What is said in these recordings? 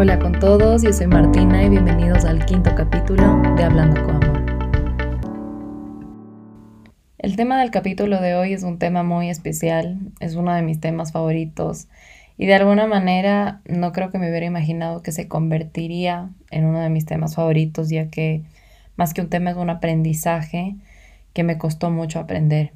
Hola con todos, yo soy Martina y bienvenidos al quinto capítulo de Hablando con Amor. El tema del capítulo de hoy es un tema muy especial, es uno de mis temas favoritos y de alguna manera no creo que me hubiera imaginado que se convertiría en uno de mis temas favoritos, ya que más que un tema es un aprendizaje que me costó mucho aprender.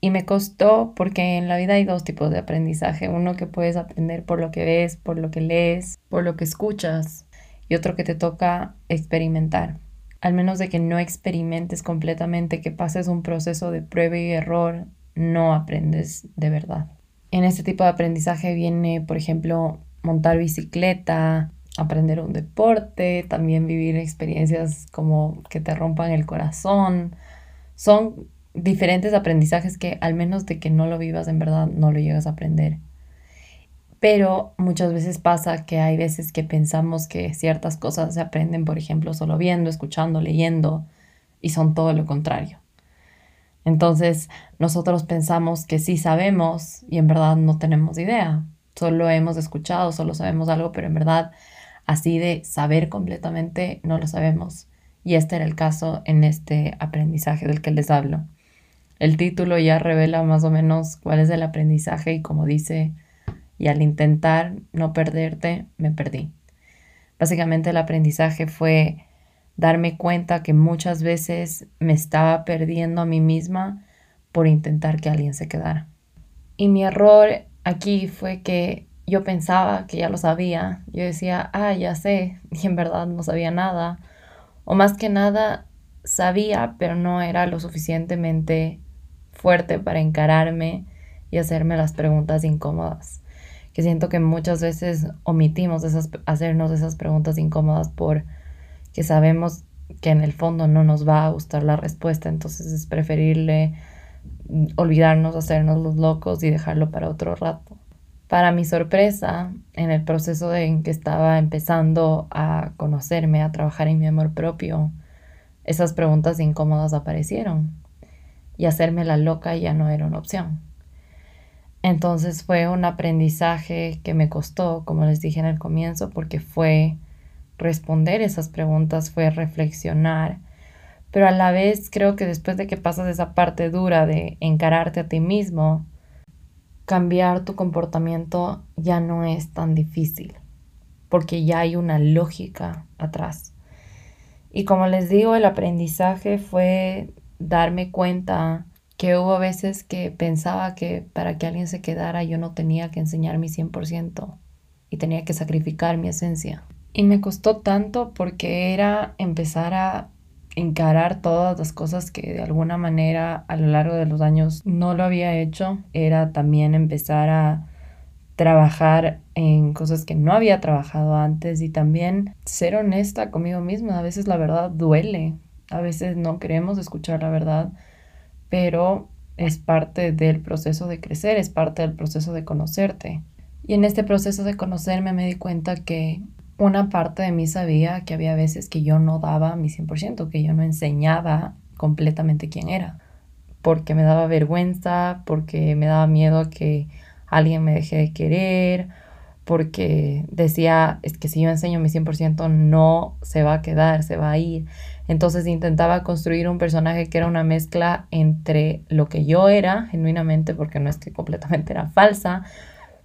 Y me costó porque en la vida hay dos tipos de aprendizaje. Uno que puedes aprender por lo que ves, por lo que lees, por lo que escuchas. Y otro que te toca experimentar. Al menos de que no experimentes completamente, que pases un proceso de prueba y error, no aprendes de verdad. En este tipo de aprendizaje viene, por ejemplo, montar bicicleta, aprender un deporte, también vivir experiencias como que te rompan el corazón. Son diferentes aprendizajes que al menos de que no lo vivas en verdad no lo llegas a aprender. Pero muchas veces pasa que hay veces que pensamos que ciertas cosas se aprenden, por ejemplo, solo viendo, escuchando, leyendo, y son todo lo contrario. Entonces nosotros pensamos que sí sabemos y en verdad no tenemos idea. Solo hemos escuchado, solo sabemos algo, pero en verdad así de saber completamente no lo sabemos. Y este era el caso en este aprendizaje del que les hablo. El título ya revela más o menos cuál es el aprendizaje y como dice, y al intentar no perderte, me perdí. Básicamente el aprendizaje fue darme cuenta que muchas veces me estaba perdiendo a mí misma por intentar que alguien se quedara. Y mi error aquí fue que yo pensaba que ya lo sabía. Yo decía, ah, ya sé, y en verdad no sabía nada. O más que nada, sabía, pero no era lo suficientemente fuerte para encararme y hacerme las preguntas incómodas. Que siento que muchas veces omitimos esas, hacernos esas preguntas incómodas por que sabemos que en el fondo no nos va a gustar la respuesta, entonces es preferible olvidarnos, hacernos los locos y dejarlo para otro rato. Para mi sorpresa, en el proceso en que estaba empezando a conocerme, a trabajar en mi amor propio, esas preguntas incómodas aparecieron y hacerme la loca ya no era una opción. Entonces fue un aprendizaje que me costó, como les dije en el comienzo, porque fue responder esas preguntas, fue reflexionar. Pero a la vez creo que después de que pasas esa parte dura de encararte a ti mismo, cambiar tu comportamiento ya no es tan difícil, porque ya hay una lógica atrás. Y como les digo, el aprendizaje fue darme cuenta que hubo veces que pensaba que para que alguien se quedara yo no tenía que enseñar mi 100% y tenía que sacrificar mi esencia. Y me costó tanto porque era empezar a encarar todas las cosas que de alguna manera a lo largo de los años no lo había hecho. Era también empezar a trabajar en cosas que no había trabajado antes y también ser honesta conmigo misma. A veces la verdad duele, a veces no queremos escuchar la verdad, pero es parte del proceso de crecer, es parte del proceso de conocerte. Y en este proceso de conocerme me di cuenta que una parte de mí sabía que había veces que yo no daba mi 100%, que yo no enseñaba completamente quién era, porque me daba vergüenza, porque me daba miedo a que alguien me deje de querer, porque decía, es que si yo enseño mi 100% no se va a quedar, se va a ir. Entonces intentaba construir un personaje que era una mezcla entre lo que yo era, genuinamente, porque no es que completamente era falsa,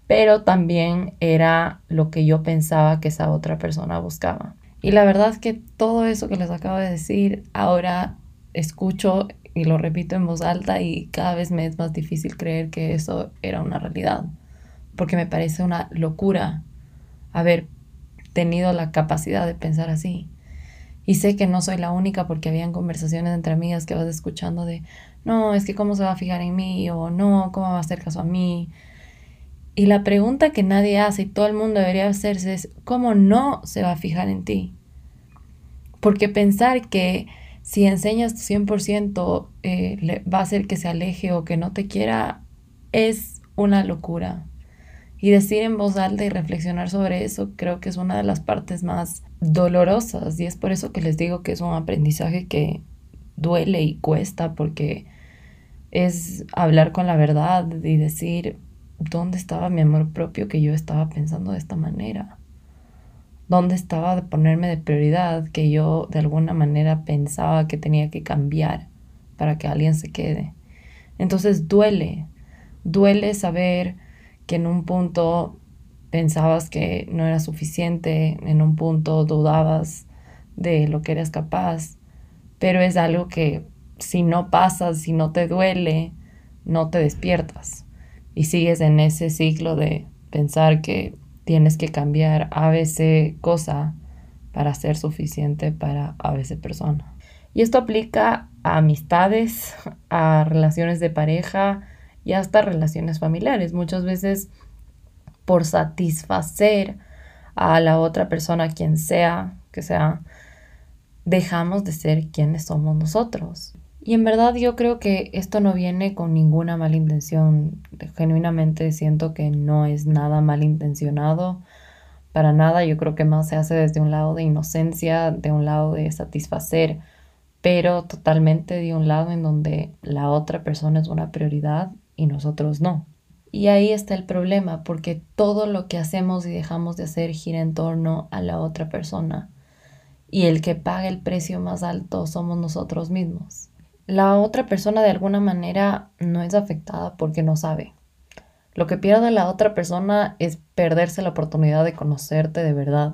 pero también era lo que yo pensaba que esa otra persona buscaba. Y la verdad es que todo eso que les acabo de decir, ahora escucho y lo repito en voz alta y cada vez me es más difícil creer que eso era una realidad, porque me parece una locura haber tenido la capacidad de pensar así. Y sé que no soy la única porque habían conversaciones entre amigas que vas escuchando de, no, es que cómo se va a fijar en mí o no, cómo va a hacer caso a mí y la pregunta que nadie hace y todo el mundo debería hacerse es, ¿cómo no se va a fijar en ti? Porque pensar que si enseñas tu 100% eh, va a hacer que se aleje o que no te quiera es una locura. Y decir en voz alta y reflexionar sobre eso creo que es una de las partes más dolorosas y es por eso que les digo que es un aprendizaje que duele y cuesta porque es hablar con la verdad y decir, ¿dónde estaba mi amor propio que yo estaba pensando de esta manera? dónde estaba de ponerme de prioridad que yo de alguna manera pensaba que tenía que cambiar para que alguien se quede. Entonces duele, duele saber que en un punto pensabas que no era suficiente, en un punto dudabas de lo que eres capaz, pero es algo que si no pasas, si no te duele, no te despiertas y sigues en ese ciclo de pensar que tienes que cambiar a veces cosa para ser suficiente para a veces persona. Y esto aplica a amistades, a relaciones de pareja y hasta relaciones familiares. Muchas veces por satisfacer a la otra persona, quien sea que sea, dejamos de ser quienes somos nosotros. Y en verdad yo creo que esto no viene con ninguna mala intención. Genuinamente siento que no es nada malintencionado. Para nada, yo creo que más se hace desde un lado de inocencia, de un lado de satisfacer, pero totalmente de un lado en donde la otra persona es una prioridad y nosotros no. Y ahí está el problema, porque todo lo que hacemos y dejamos de hacer gira en torno a la otra persona. Y el que paga el precio más alto somos nosotros mismos. La otra persona de alguna manera no es afectada porque no sabe. Lo que pierde la otra persona es perderse la oportunidad de conocerte de verdad.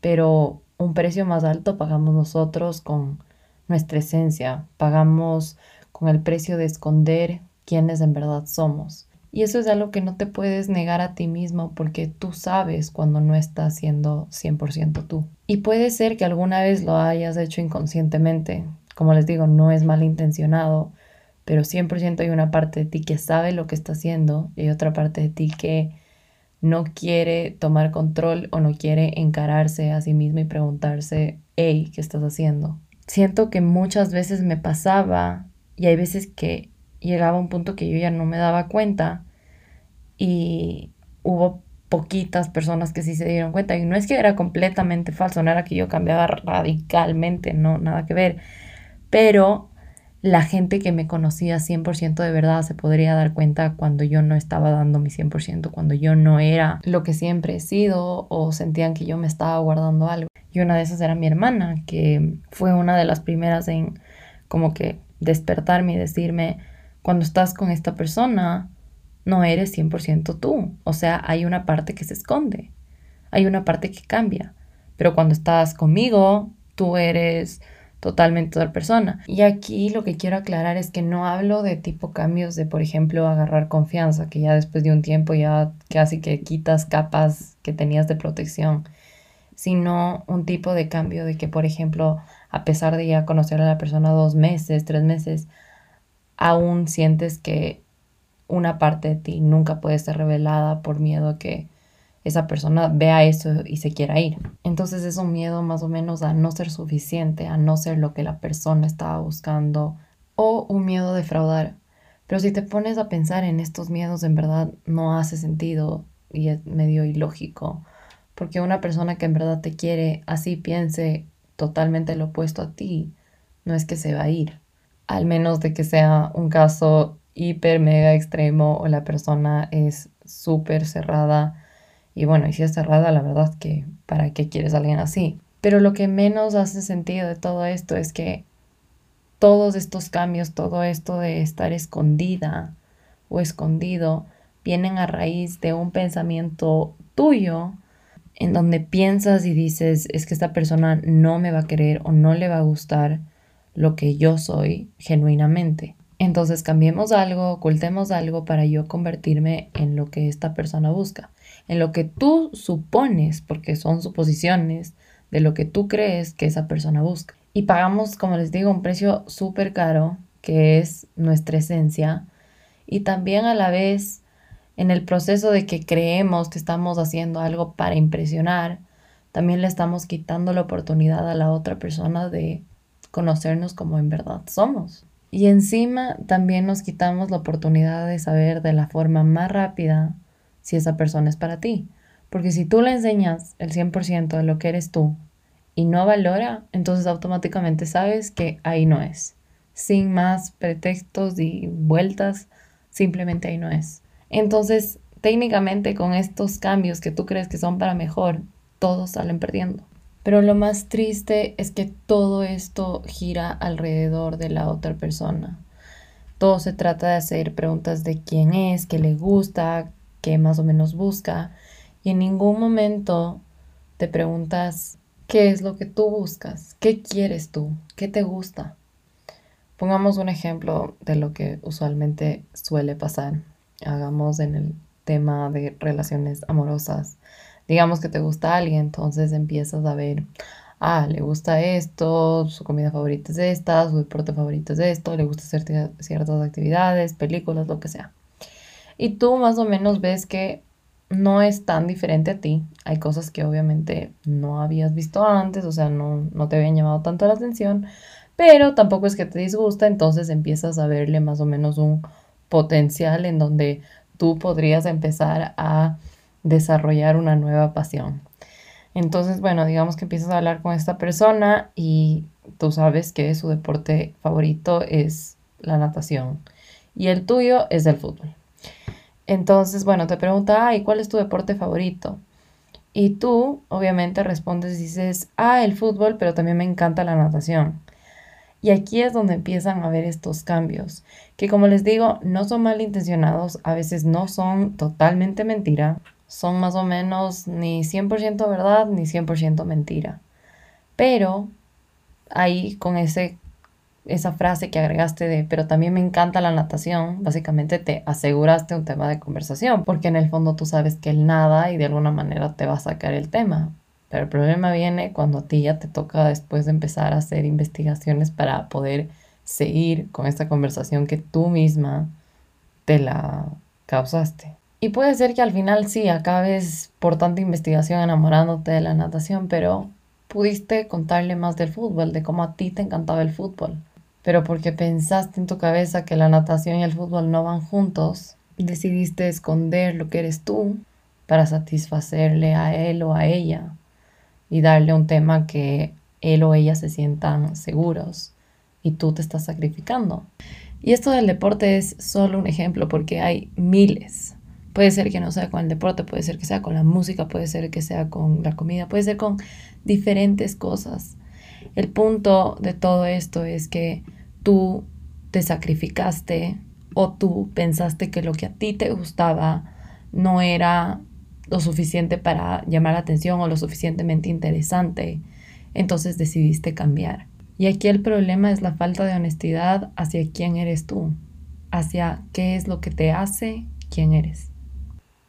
Pero un precio más alto pagamos nosotros con nuestra esencia, pagamos con el precio de esconder quiénes en verdad somos. Y eso es algo que no te puedes negar a ti mismo porque tú sabes cuando no estás siendo 100% tú. Y puede ser que alguna vez lo hayas hecho inconscientemente, como les digo, no es malintencionado, pero 100% hay una parte de ti que sabe lo que está haciendo y hay otra parte de ti que no quiere tomar control o no quiere encararse a sí mismo y preguntarse, hey, ¿qué estás haciendo? Siento que muchas veces me pasaba y hay veces que llegaba un punto que yo ya no me daba cuenta y hubo poquitas personas que sí se dieron cuenta y no es que era completamente falso, no era que yo cambiaba radicalmente, no, nada que ver, pero la gente que me conocía 100% de verdad se podría dar cuenta cuando yo no estaba dando mi 100%, cuando yo no era lo que siempre he sido o sentían que yo me estaba guardando algo. Y una de esas era mi hermana, que fue una de las primeras en como que despertarme y decirme, cuando estás con esta persona, no eres 100% tú. O sea, hay una parte que se esconde, hay una parte que cambia. Pero cuando estás conmigo, tú eres totalmente otra persona. Y aquí lo que quiero aclarar es que no hablo de tipo cambios de, por ejemplo, agarrar confianza, que ya después de un tiempo ya casi que quitas capas que tenías de protección, sino un tipo de cambio de que, por ejemplo, a pesar de ya conocer a la persona dos meses, tres meses, aún sientes que una parte de ti nunca puede ser revelada por miedo a que esa persona vea eso y se quiera ir. Entonces es un miedo más o menos a no ser suficiente, a no ser lo que la persona estaba buscando o un miedo de defraudar. Pero si te pones a pensar en estos miedos, en verdad no hace sentido y es medio ilógico. Porque una persona que en verdad te quiere así piense totalmente lo opuesto a ti, no es que se va a ir. Al menos de que sea un caso hiper mega extremo o la persona es súper cerrada y bueno, y si es cerrada, la verdad que ¿para qué quieres a alguien así? Pero lo que menos hace sentido de todo esto es que todos estos cambios, todo esto de estar escondida o escondido, vienen a raíz de un pensamiento tuyo en donde piensas y dices, es que esta persona no me va a querer o no le va a gustar lo que yo soy genuinamente. Entonces cambiemos algo, ocultemos algo para yo convertirme en lo que esta persona busca, en lo que tú supones, porque son suposiciones de lo que tú crees que esa persona busca. Y pagamos, como les digo, un precio súper caro, que es nuestra esencia, y también a la vez en el proceso de que creemos que estamos haciendo algo para impresionar, también le estamos quitando la oportunidad a la otra persona de conocernos como en verdad somos. Y encima también nos quitamos la oportunidad de saber de la forma más rápida si esa persona es para ti. Porque si tú le enseñas el 100% de lo que eres tú y no valora, entonces automáticamente sabes que ahí no es. Sin más pretextos y vueltas, simplemente ahí no es. Entonces, técnicamente con estos cambios que tú crees que son para mejor, todos salen perdiendo. Pero lo más triste es que todo esto gira alrededor de la otra persona. Todo se trata de hacer preguntas de quién es, qué le gusta, qué más o menos busca. Y en ningún momento te preguntas qué es lo que tú buscas, qué quieres tú, qué te gusta. Pongamos un ejemplo de lo que usualmente suele pasar. Hagamos en el tema de relaciones amorosas. Digamos que te gusta alguien, entonces empiezas a ver, ah, le gusta esto, su comida favorita es esta, su deporte favorito es esto, le gusta hacer ciertas actividades, películas, lo que sea. Y tú más o menos ves que no es tan diferente a ti. Hay cosas que obviamente no habías visto antes, o sea, no, no te habían llamado tanto la atención, pero tampoco es que te disgusta, entonces empiezas a verle más o menos un potencial en donde tú podrías empezar a desarrollar una nueva pasión. Entonces, bueno, digamos que empiezas a hablar con esta persona y tú sabes que su deporte favorito es la natación y el tuyo es el fútbol. Entonces, bueno, te pregunta, ¿y ¿cuál es tu deporte favorito? Y tú, obviamente, respondes y dices, ah, el fútbol, pero también me encanta la natación. Y aquí es donde empiezan a ver estos cambios, que como les digo, no son malintencionados, a veces no son totalmente mentira, son más o menos ni 100% verdad ni 100% mentira. Pero ahí con ese, esa frase que agregaste de, pero también me encanta la natación, básicamente te aseguraste un tema de conversación, porque en el fondo tú sabes que él nada y de alguna manera te va a sacar el tema. Pero el problema viene cuando a ti ya te toca después de empezar a hacer investigaciones para poder seguir con esta conversación que tú misma te la causaste. Y puede ser que al final sí acabes por tanta investigación enamorándote de la natación, pero pudiste contarle más del fútbol, de cómo a ti te encantaba el fútbol. Pero porque pensaste en tu cabeza que la natación y el fútbol no van juntos, decidiste esconder lo que eres tú para satisfacerle a él o a ella y darle un tema que él o ella se sientan seguros y tú te estás sacrificando. Y esto del deporte es solo un ejemplo porque hay miles. Puede ser que no sea con el deporte, puede ser que sea con la música, puede ser que sea con la comida, puede ser con diferentes cosas. El punto de todo esto es que tú te sacrificaste o tú pensaste que lo que a ti te gustaba no era lo suficiente para llamar la atención o lo suficientemente interesante. Entonces decidiste cambiar. Y aquí el problema es la falta de honestidad hacia quién eres tú, hacia qué es lo que te hace quién eres.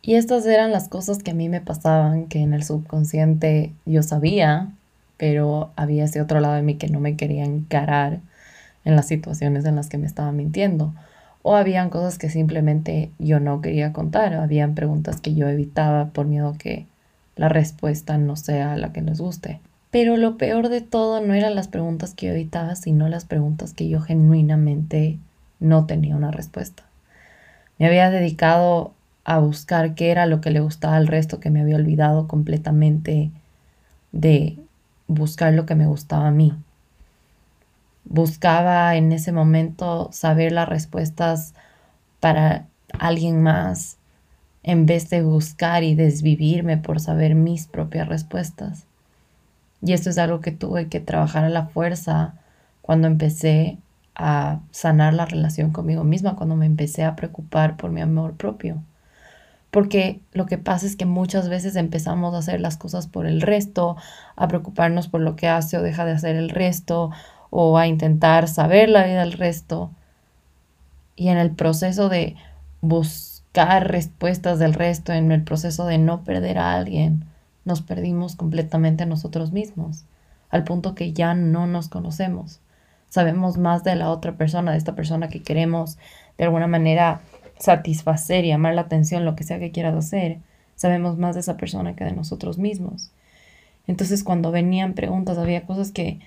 Y estas eran las cosas que a mí me pasaban, que en el subconsciente yo sabía, pero había ese otro lado de mí que no me quería encarar en las situaciones en las que me estaba mintiendo. O habían cosas que simplemente yo no quería contar, habían preguntas que yo evitaba por miedo que la respuesta no sea la que nos guste. Pero lo peor de todo no eran las preguntas que yo evitaba, sino las preguntas que yo genuinamente no tenía una respuesta. Me había dedicado a buscar qué era lo que le gustaba al resto, que me había olvidado completamente de buscar lo que me gustaba a mí. Buscaba en ese momento saber las respuestas para alguien más en vez de buscar y desvivirme por saber mis propias respuestas. Y esto es algo que tuve que trabajar a la fuerza cuando empecé a sanar la relación conmigo misma, cuando me empecé a preocupar por mi amor propio porque lo que pasa es que muchas veces empezamos a hacer las cosas por el resto, a preocuparnos por lo que hace o deja de hacer el resto, o a intentar saber la vida del resto. Y en el proceso de buscar respuestas del resto, en el proceso de no perder a alguien, nos perdimos completamente a nosotros mismos, al punto que ya no nos conocemos. Sabemos más de la otra persona, de esta persona que queremos de alguna manera satisfacer y llamar la atención, lo que sea que quieras hacer, sabemos más de esa persona que de nosotros mismos. Entonces cuando venían preguntas, había cosas que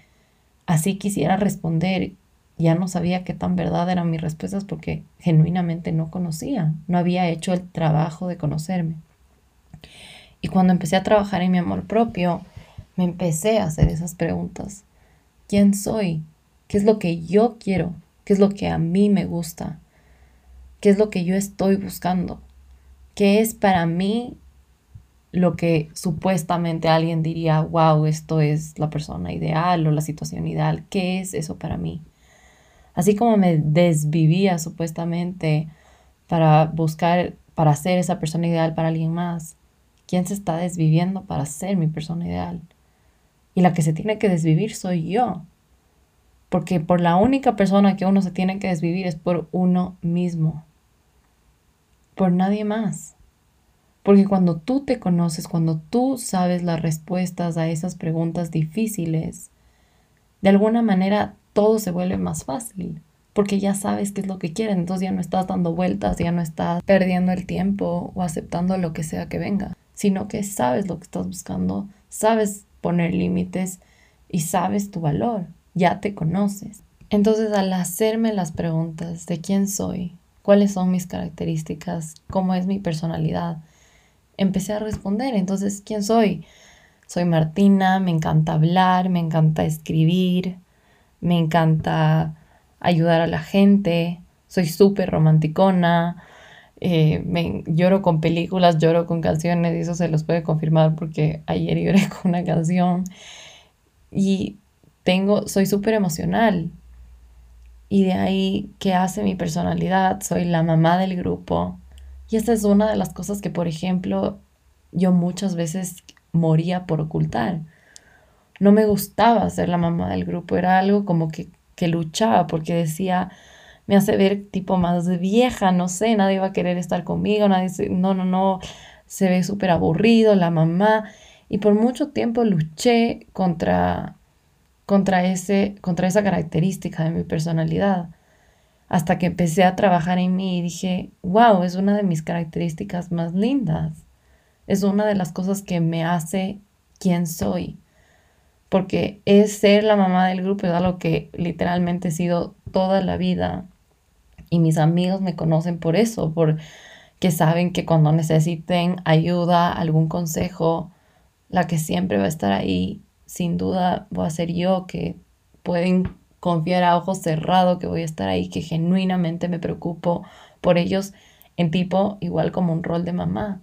así quisiera responder, ya no sabía qué tan verdad eran mis respuestas porque genuinamente no conocía, no había hecho el trabajo de conocerme. Y cuando empecé a trabajar en mi amor propio, me empecé a hacer esas preguntas. ¿Quién soy? ¿Qué es lo que yo quiero? ¿Qué es lo que a mí me gusta? Qué es lo que yo estoy buscando, qué es para mí lo que supuestamente alguien diría, wow, esto es la persona ideal o la situación ideal. ¿Qué es eso para mí? Así como me desvivía supuestamente para buscar, para ser esa persona ideal para alguien más, ¿quién se está desviviendo para ser mi persona ideal? Y la que se tiene que desvivir soy yo. Porque por la única persona que uno se tiene que desvivir es por uno mismo. Por nadie más. Porque cuando tú te conoces, cuando tú sabes las respuestas a esas preguntas difíciles, de alguna manera todo se vuelve más fácil. Porque ya sabes qué es lo que quieres, entonces ya no estás dando vueltas, ya no estás perdiendo el tiempo o aceptando lo que sea que venga, sino que sabes lo que estás buscando, sabes poner límites y sabes tu valor, ya te conoces. Entonces al hacerme las preguntas de quién soy, cuáles son mis características, cómo es mi personalidad, empecé a responder. Entonces, ¿quién soy? Soy Martina, me encanta hablar, me encanta escribir, me encanta ayudar a la gente, soy súper romanticona, eh, me, lloro con películas, lloro con canciones, y eso se los puede confirmar porque ayer lloré con una canción. Y tengo, soy súper emocional. Y de ahí, ¿qué hace mi personalidad? Soy la mamá del grupo, y esta es una de las cosas que, por ejemplo, yo muchas veces moría por ocultar. No me gustaba ser la mamá del grupo, era algo como que, que luchaba porque decía, me hace ver tipo más vieja, no sé, nadie va a querer estar conmigo, nadie, no, no, no, se ve súper aburrido la mamá. Y por mucho tiempo luché contra, contra, ese, contra esa característica de mi personalidad hasta que empecé a trabajar en mí y dije, wow, es una de mis características más lindas. Es una de las cosas que me hace quien soy. Porque es ser la mamá del grupo, es algo que literalmente he sido toda la vida. Y mis amigos me conocen por eso, porque saben que cuando necesiten ayuda, algún consejo, la que siempre va a estar ahí, sin duda, voy a ser yo, que pueden confiar a ojos cerrados que voy a estar ahí, que genuinamente me preocupo por ellos en tipo igual como un rol de mamá.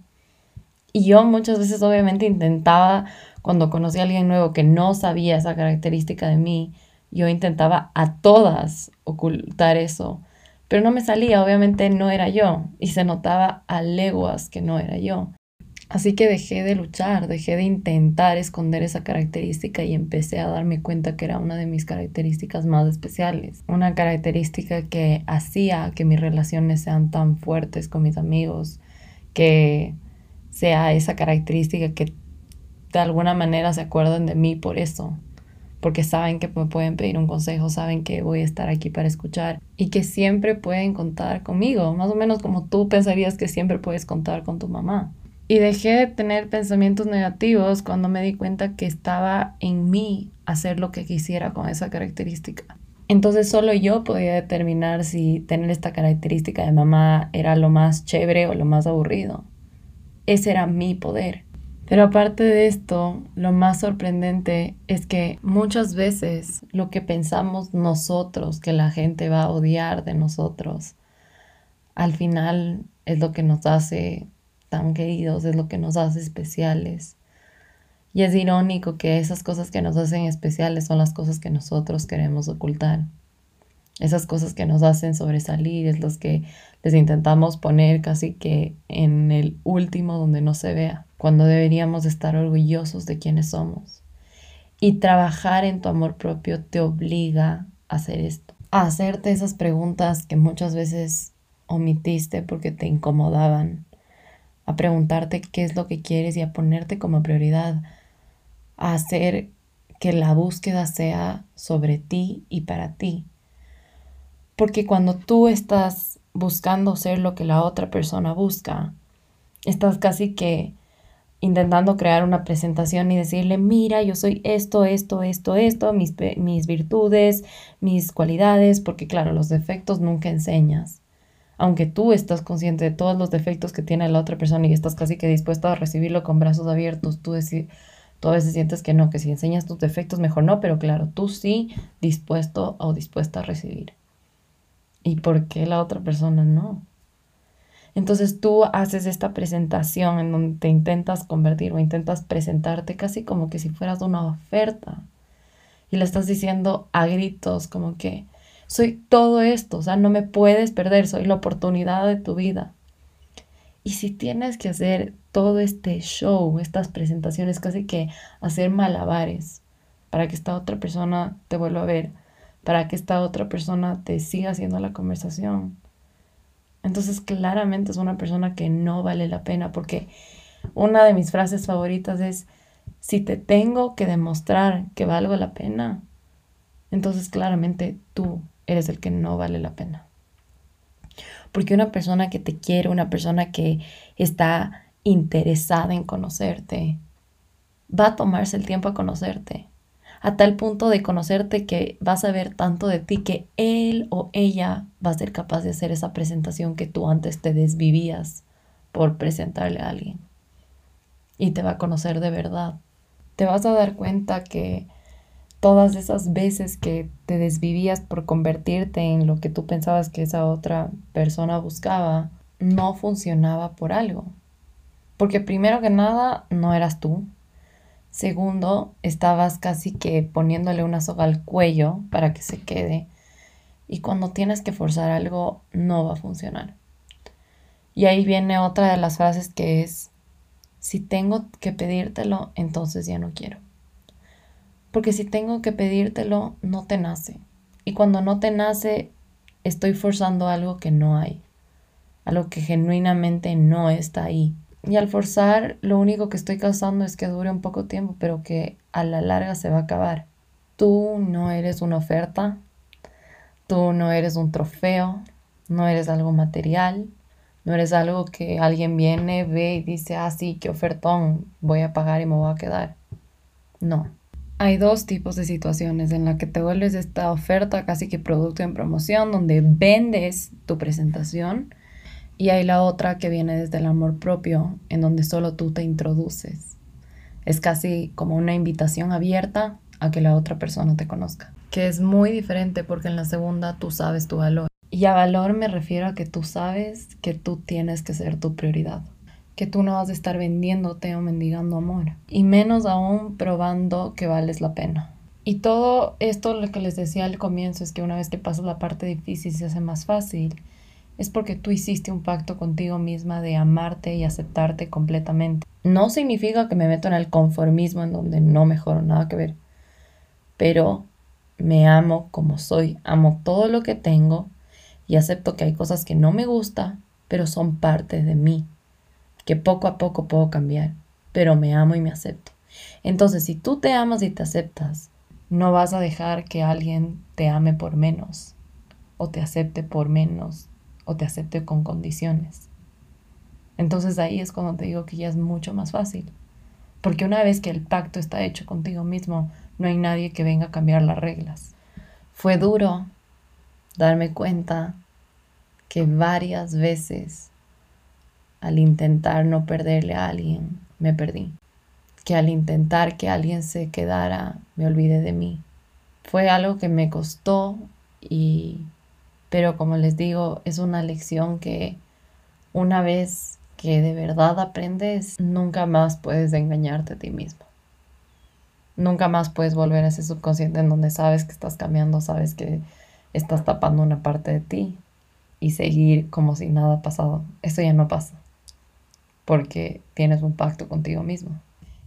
Y yo muchas veces obviamente intentaba, cuando conocí a alguien nuevo que no sabía esa característica de mí, yo intentaba a todas ocultar eso, pero no me salía, obviamente no era yo, y se notaba a leguas que no era yo. Así que dejé de luchar, dejé de intentar esconder esa característica y empecé a darme cuenta que era una de mis características más especiales. Una característica que hacía que mis relaciones sean tan fuertes con mis amigos, que sea esa característica que de alguna manera se acuerdan de mí por eso, porque saben que me pueden pedir un consejo, saben que voy a estar aquí para escuchar y que siempre pueden contar conmigo, más o menos como tú pensarías que siempre puedes contar con tu mamá. Y dejé de tener pensamientos negativos cuando me di cuenta que estaba en mí hacer lo que quisiera con esa característica. Entonces solo yo podía determinar si tener esta característica de mamá era lo más chévere o lo más aburrido. Ese era mi poder. Pero aparte de esto, lo más sorprendente es que muchas veces lo que pensamos nosotros que la gente va a odiar de nosotros, al final es lo que nos hace tan queridos, es lo que nos hace especiales. Y es irónico que esas cosas que nos hacen especiales son las cosas que nosotros queremos ocultar. Esas cosas que nos hacen sobresalir es las que les intentamos poner casi que en el último donde no se vea, cuando deberíamos estar orgullosos de quienes somos. Y trabajar en tu amor propio te obliga a hacer esto, a hacerte esas preguntas que muchas veces omitiste porque te incomodaban, a preguntarte qué es lo que quieres y a ponerte como prioridad, a hacer que la búsqueda sea sobre ti y para ti. Porque cuando tú estás buscando ser lo que la otra persona busca, estás casi que intentando crear una presentación y decirle, mira, yo soy esto, esto, esto, esto, mis, mis virtudes, mis cualidades, porque claro, los defectos nunca enseñas aunque tú estás consciente de todos los defectos que tiene la otra persona y estás casi que dispuesto a recibirlo con brazos abiertos, tú, tú a veces sientes que no, que si enseñas tus defectos mejor no, pero claro, tú sí dispuesto o dispuesta a recibir. ¿Y por qué la otra persona no? Entonces tú haces esta presentación en donde te intentas convertir o intentas presentarte casi como que si fueras una oferta. Y le estás diciendo a gritos como que soy todo esto, o sea, no me puedes perder, soy la oportunidad de tu vida. Y si tienes que hacer todo este show, estas presentaciones, casi que hacer malabares para que esta otra persona te vuelva a ver, para que esta otra persona te siga haciendo la conversación, entonces claramente es una persona que no vale la pena porque una de mis frases favoritas es, si te tengo que demostrar que valgo la pena, entonces claramente tú eres el que no vale la pena. Porque una persona que te quiere, una persona que está interesada en conocerte, va a tomarse el tiempo a conocerte a tal punto de conocerte que vas a ver tanto de ti que él o ella va a ser capaz de hacer esa presentación que tú antes te desvivías por presentarle a alguien. Y te va a conocer de verdad. Te vas a dar cuenta que todas esas veces que te desvivías por convertirte en lo que tú pensabas que esa otra persona buscaba, no funcionaba por algo. Porque primero que nada, no eras tú, Segundo, estabas casi que poniéndole una soga al cuello para que se quede. Y cuando tienes que forzar algo, no va a funcionar. Y ahí viene otra de las frases que es, si tengo que pedírtelo, entonces ya no quiero. Porque si tengo que pedírtelo, no te nace. Y cuando no te nace, estoy forzando algo que no hay. Algo que genuinamente no está ahí. Y al forzar, lo único que estoy causando es que dure un poco tiempo, pero que a la larga se va a acabar. Tú no eres una oferta, tú no eres un trofeo, no eres algo material, no eres algo que alguien viene, ve y dice, ah, sí, qué ofertón, voy a pagar y me voy a quedar. No. Hay dos tipos de situaciones en la que te vuelves esta oferta casi que producto en promoción, donde vendes tu presentación y hay la otra que viene desde el amor propio, en donde solo tú te introduces. Es casi como una invitación abierta a que la otra persona te conozca. Que es muy diferente porque en la segunda tú sabes tu valor. Y a valor me refiero a que tú sabes que tú tienes que ser tu prioridad. Que tú no vas a estar vendiéndote o mendigando amor. Y menos aún probando que vales la pena. Y todo esto lo que les decía al comienzo es que una vez que pasas la parte difícil se hace más fácil es porque tú hiciste un pacto contigo misma de amarte y aceptarte completamente. No significa que me meto en el conformismo en donde no mejoro nada que ver, pero me amo como soy, amo todo lo que tengo y acepto que hay cosas que no me gustan, pero son parte de mí, que poco a poco puedo cambiar, pero me amo y me acepto. Entonces, si tú te amas y te aceptas, no vas a dejar que alguien te ame por menos o te acepte por menos o te acepte con condiciones. Entonces ahí es cuando te digo que ya es mucho más fácil. Porque una vez que el pacto está hecho contigo mismo, no hay nadie que venga a cambiar las reglas. Fue duro darme cuenta que varias veces al intentar no perderle a alguien, me perdí. Que al intentar que alguien se quedara, me olvidé de mí. Fue algo que me costó y pero como les digo, es una lección que una vez que de verdad aprendes, nunca más puedes engañarte a ti mismo. Nunca más puedes volver a ese subconsciente en donde sabes que estás cambiando, sabes que estás tapando una parte de ti y seguir como si nada ha pasado. Eso ya no pasa, porque tienes un pacto contigo mismo.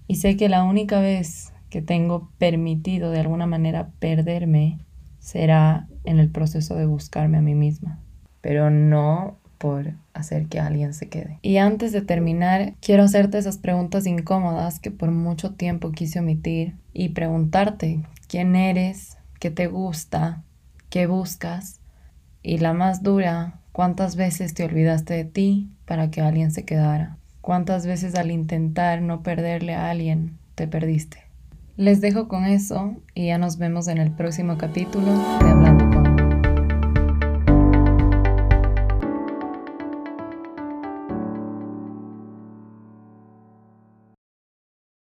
Y sé que la única vez que tengo permitido de alguna manera perderme será en el proceso de buscarme a mí misma, pero no por hacer que alguien se quede. Y antes de terminar, quiero hacerte esas preguntas incómodas que por mucho tiempo quise omitir y preguntarte quién eres, qué te gusta, qué buscas y la más dura, cuántas veces te olvidaste de ti para que alguien se quedara. ¿Cuántas veces al intentar no perderle a alguien te perdiste? Les dejo con eso y ya nos vemos en el próximo capítulo de Hablando con